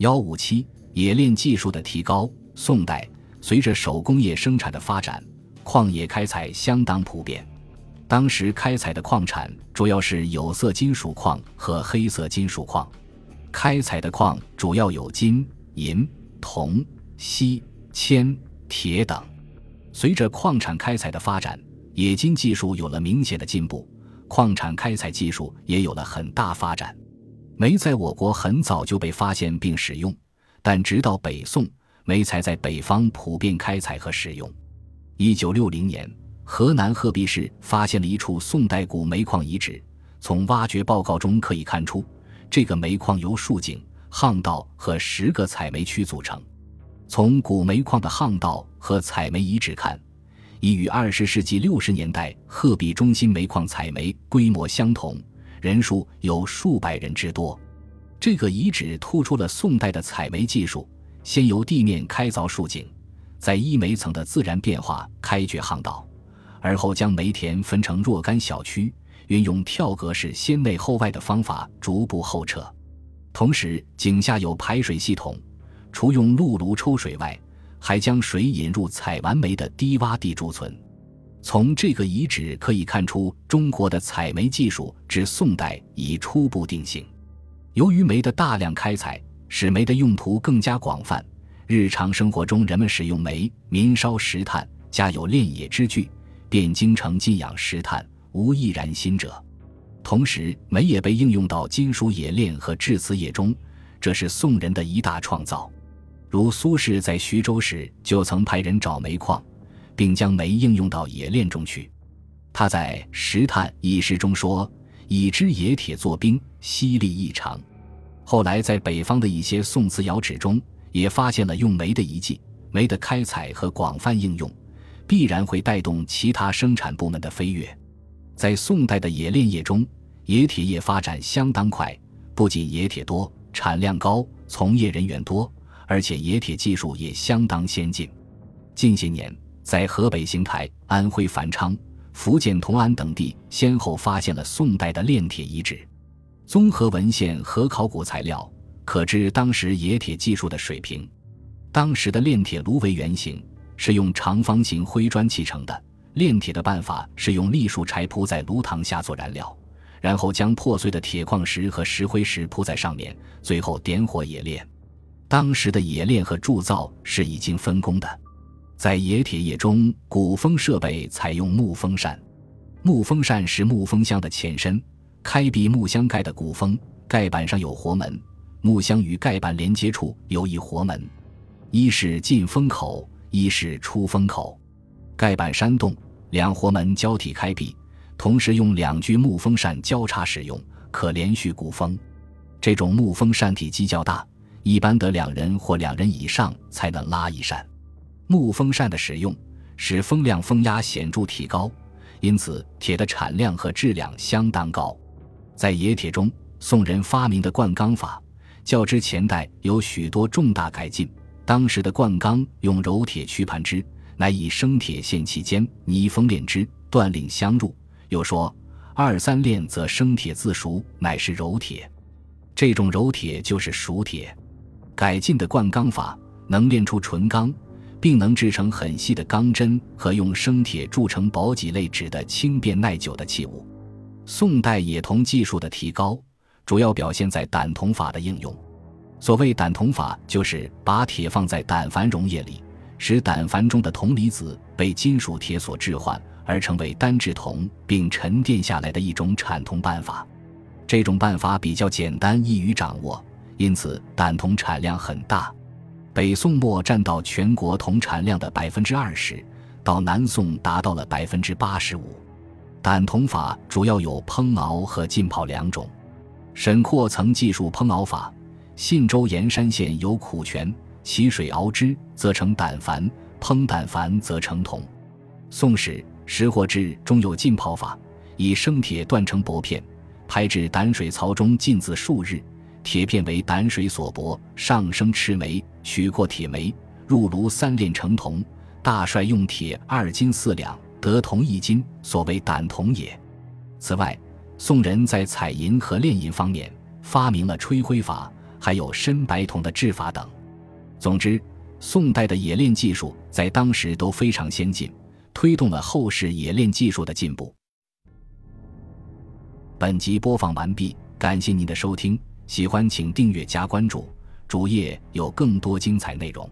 幺五七冶炼技术的提高。宋代随着手工业生产的发展，矿业开采相当普遍。当时开采的矿产主要是有色金属矿和黑色金属矿。开采的矿主要有金、银、铜、锡、铅、铁等。随着矿产开采的发展，冶金技术有了明显的进步，矿产开采技术也有了很大发展。煤在我国很早就被发现并使用，但直到北宋，煤才在北方普遍开采和使用。一九六零年，河南鹤壁市发现了一处宋代古煤矿遗址，从挖掘报告中可以看出。这个煤矿由竖井、巷道和十个采煤区组成。从古煤矿的巷道和采煤遗址看，已与二十世纪六十年代鹤壁中心煤矿采煤规模相同，人数有数百人之多。这个遗址突出了宋代的采煤技术：先由地面开凿竖井，在依煤层的自然变化开掘巷道，而后将煤田分成若干小区。运用跳格式先内后外的方法逐步后撤，同时井下有排水系统，除用辘炉抽水外，还将水引入采完煤的低洼地贮存。从这个遗址可以看出，中国的采煤技术至宋代已初步定型。由于煤的大量开采，使煤的用途更加广泛，日常生活中人们使用煤，民烧石炭，家有炼冶之具，便京城进养石炭。无易燃心者，同时煤也被应用到金属冶炼和制瓷业中，这是宋人的一大创造。如苏轼在徐州时就曾派人找煤矿，并将煤应用到冶炼中去。他在《石炭》一诗中说：“已知冶铁作冰，犀利异常。”后来在北方的一些宋瓷窑址中，也发现了用煤的遗迹。煤的开采和广泛应用，必然会带动其他生产部门的飞跃。在宋代的冶炼业中，冶铁业发展相当快，不仅冶铁多、产量高、从业人员多，而且冶铁技术也相当先进。近些年，在河北邢台、安徽繁昌、福建同安等地，先后发现了宋代的炼铁遗址。综合文献和考古材料，可知当时冶铁技术的水平。当时的炼铁炉为圆形，是用长方形灰砖砌成的。炼铁的办法是用栗树柴铺在炉膛下做燃料，然后将破碎的铁矿石和石灰石铺在上面，最后点火冶炼。当时的冶炼和铸造是已经分工的。在冶铁业中，鼓风设备采用木风扇，木风扇是木风箱的前身，开闭木箱盖的鼓风，盖板上有活门，木箱与盖板连接处有一活门，一是进风口，一是出风口。盖板扇动，两活门交替开闭，同时用两具木风扇交叉使用，可连续鼓风。这种木风扇体积较大，一般得两人或两人以上才能拉一扇。木风扇的使用使风量、风压显著提高，因此铁的产量和质量相当高。在冶铁中，宋人发明的灌钢法较之前代有许多重大改进。当时的灌钢用柔铁曲盘之。乃以生铁线其间，泥封炼之，锻令相入。又说二三炼则生铁自熟，乃是柔铁。这种柔铁就是熟铁。改进的灌钢法能炼出纯钢，并能制成很细的钢针和用生铁铸成薄几类纸的轻便耐久的器物。宋代冶铜技术的提高，主要表现在胆铜法的应用。所谓胆铜法，就是把铁放在胆矾溶液里。使胆矾中的铜离子被金属铁所置换，而成为单质铜，并沉淀下来的一种产铜办法。这种办法比较简单，易于掌握，因此胆铜产量很大。北宋末占到全国铜产量的百分之二十，到南宋达到了百分之八十五。胆铜法主要有烹熬和浸泡两种。沈括曾记述烹熬法：信州盐山县有苦泉。其水熬之，则成胆矾；烹胆矾，则成铜。《宋史·石货志》中有浸泡法：以生铁锻成薄片，拍至胆水槽中浸渍数日，铁片为胆水所薄上生赤眉取过铁煤入炉三炼成铜大帅用铁二斤四两得铜一斤所谓胆铜也。此外宋人在彩银和炼银方面发明了吹灰法还有深白铜的制法等。总之宋代的冶炼技术在当时都非常先进推动了后世冶炼技术的进步。本集播放完毕感谢您的收听。喜欢请订阅加关注主页有更多精彩内容。